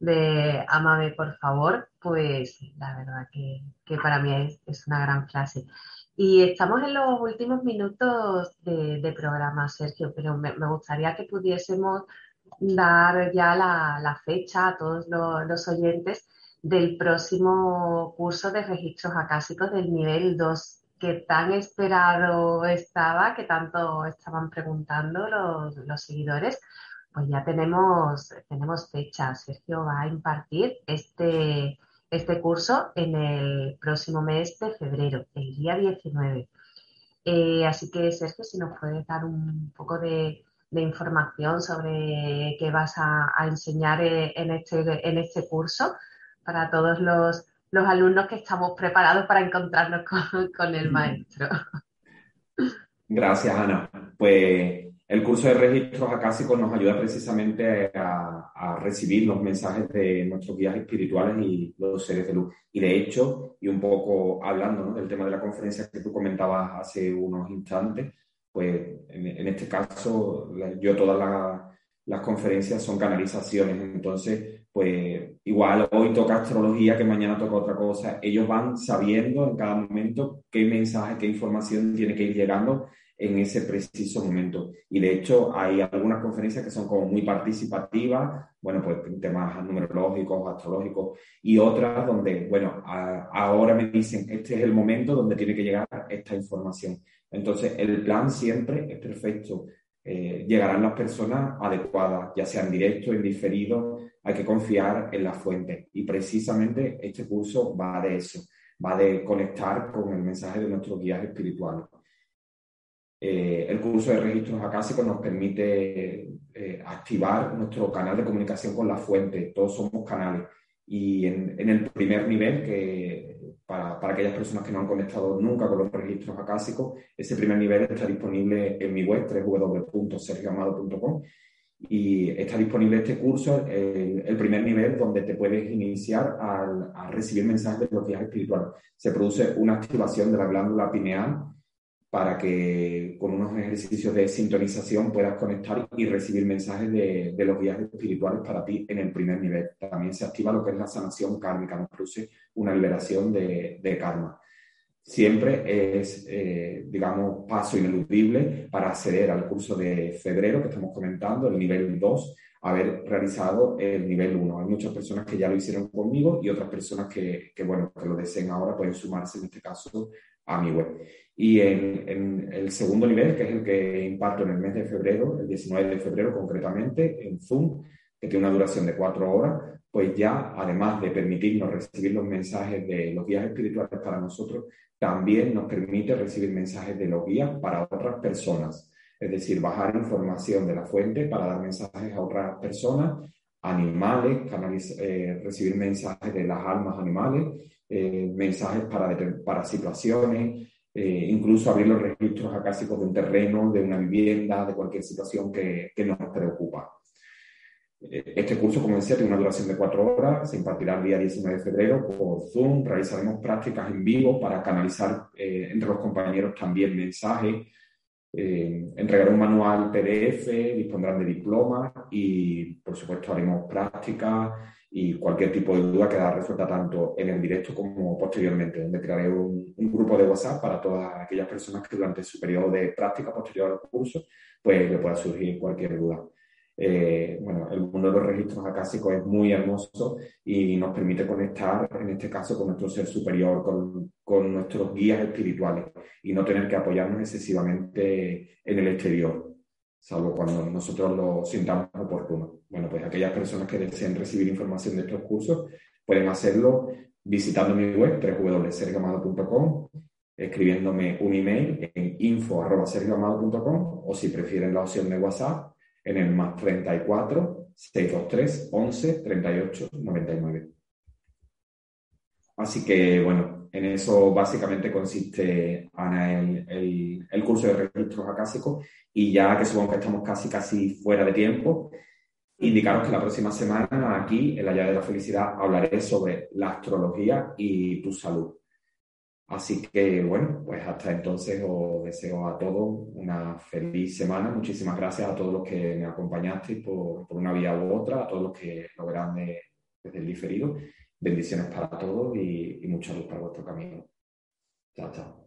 de Amame por favor, pues la verdad que, para mí es, una gran frase. Y estamos en los últimos minutos de, programa, Sergio, pero me, gustaría que pudiésemos dar ya la, fecha a todos los, oyentes del próximo curso de registros acásicos del nivel 2 que tan esperado estaba, que tanto estaban preguntando los, los seguidores, pues ya tenemos, tenemos fecha. Sergio va a impartir este, este curso en el próximo mes de febrero, el día 19. Eh, así que, Sergio, si nos puedes dar un poco de, información sobre qué vas a, enseñar eh, en este, en este curso para todos los, los alumnos que estamos preparados para encontrarnos con, el maestro. Gracias, Ana. Pues el curso de registros acásicos nos ayuda precisamente a, a, recibir los mensajes de nuestros guías espirituales y los seres de luz. Y de hecho, y un poco hablando del tema de la conferencia que tú comentabas hace unos instantes, pues en, este caso yo todas las conferencias son canalizaciones. Entonces, pues igual hoy toca astrología, que mañana toca otra cosa. Ellos van sabiendo en cada momento qué mensaje, qué información tiene que ir llegando en ese preciso momento. Y de hecho hay algunas conferencias que son como muy participativas, bueno, pues temas numerológicos, astrológicos, y otras donde, bueno, ahora me dicen, este es el momento donde tiene que llegar esta información. Entonces, el plan siempre es perfecto. Eh, llegarán las personas adecuadas, ya sean directos, en diferido, hay que confiar en la fuente. Y precisamente este curso va de eso, va de conectar con el mensaje de nuestros guías espirituales. Eh, el curso de registros acásicos nos permite eh, activar nuestro canal de comunicación con la fuente. Todos somos canales. Y en, en el primer nivel, que para, para, aquellas personas que no han conectado nunca con los registros acásicos, ese primer nivel está disponible en mi web, www.sergioamado.com. Y está disponible este curso, el, el, primer nivel, donde te puedes iniciar al, a recibir mensajes de los viajes espirituales. Se produce una activación de la glándula pineal para que con unos ejercicios de sintonización puedas conectar y recibir mensajes de, de, los viajes espirituales para ti en el primer nivel. También se activa lo que es la sanación kármica, nos produce una liberación de, de karma. Siempre es, eh, digamos, paso ineludible para acceder al curso de febrero que estamos comentando, el nivel 2, haber realizado el nivel 1. Hay muchas personas que ya lo hicieron conmigo y otras personas que, bueno, que lo deseen ahora pueden sumarse en este caso a mi web. Y en, el segundo nivel, que es el que imparto en el mes de febrero, el 19 de febrero concretamente, en Zoom, que tiene una duración de cuatro horas, pues ya, además de permitirnos recibir los mensajes de los guías espirituales para nosotros, también nos permite recibir mensajes de los guías para otras personas. Es decir, bajar información de la fuente para dar mensajes a otras personas, animales, eh, recibir mensajes de las almas animales, eh, mensajes para, para situaciones, eh, incluso abrir los registros acásicos de un terreno, de una vivienda, de cualquier situación que, que nos preocupa. Este curso, como decía, tiene una duración de cuatro horas, se impartirá el día 19 de febrero por Zoom, realizaremos prácticas en vivo para canalizar eh, entre los compañeros también mensajes, eh, entregaré un manual PDF, dispondrán de diplomas y, por supuesto, haremos prácticas y cualquier tipo de duda quedará resuelta tanto en el directo como posteriormente, donde crearé un, grupo de WhatsApp para todas aquellas personas que durante su periodo de práctica posterior al curso pues le pueda surgir cualquier duda. Eh, bueno, el mundo de los registros acásicos es muy hermoso y nos permite conectar, en este caso, con nuestro ser superior, con, con nuestros guías espirituales y no tener que apoyarnos excesivamente en el exterior salvo cuando nosotros lo sintamos oportuno. Bueno, pues aquellas personas que deseen recibir información de estos cursos pueden hacerlo visitando mi web www.sergamado.com, escribiéndome un email en info.sergamado.com o si prefieren la opción de WhatsApp en el más 34 623 11 38 99. Así que, bueno, en eso básicamente consiste, Ana, el, el, curso de registros acásicos. Y ya que supongo que estamos casi, casi fuera de tiempo, indicaros que la próxima semana aquí, en la llave de la felicidad, hablaré sobre la astrología y tu salud. Así que bueno, pues hasta entonces os deseo a todos una feliz semana. Muchísimas gracias a todos los que me acompañasteis por, una vía u otra, a todos los que lo verán desde el diferido. Bendiciones para todos y, y mucha luz para vuestro camino. Chao, chao.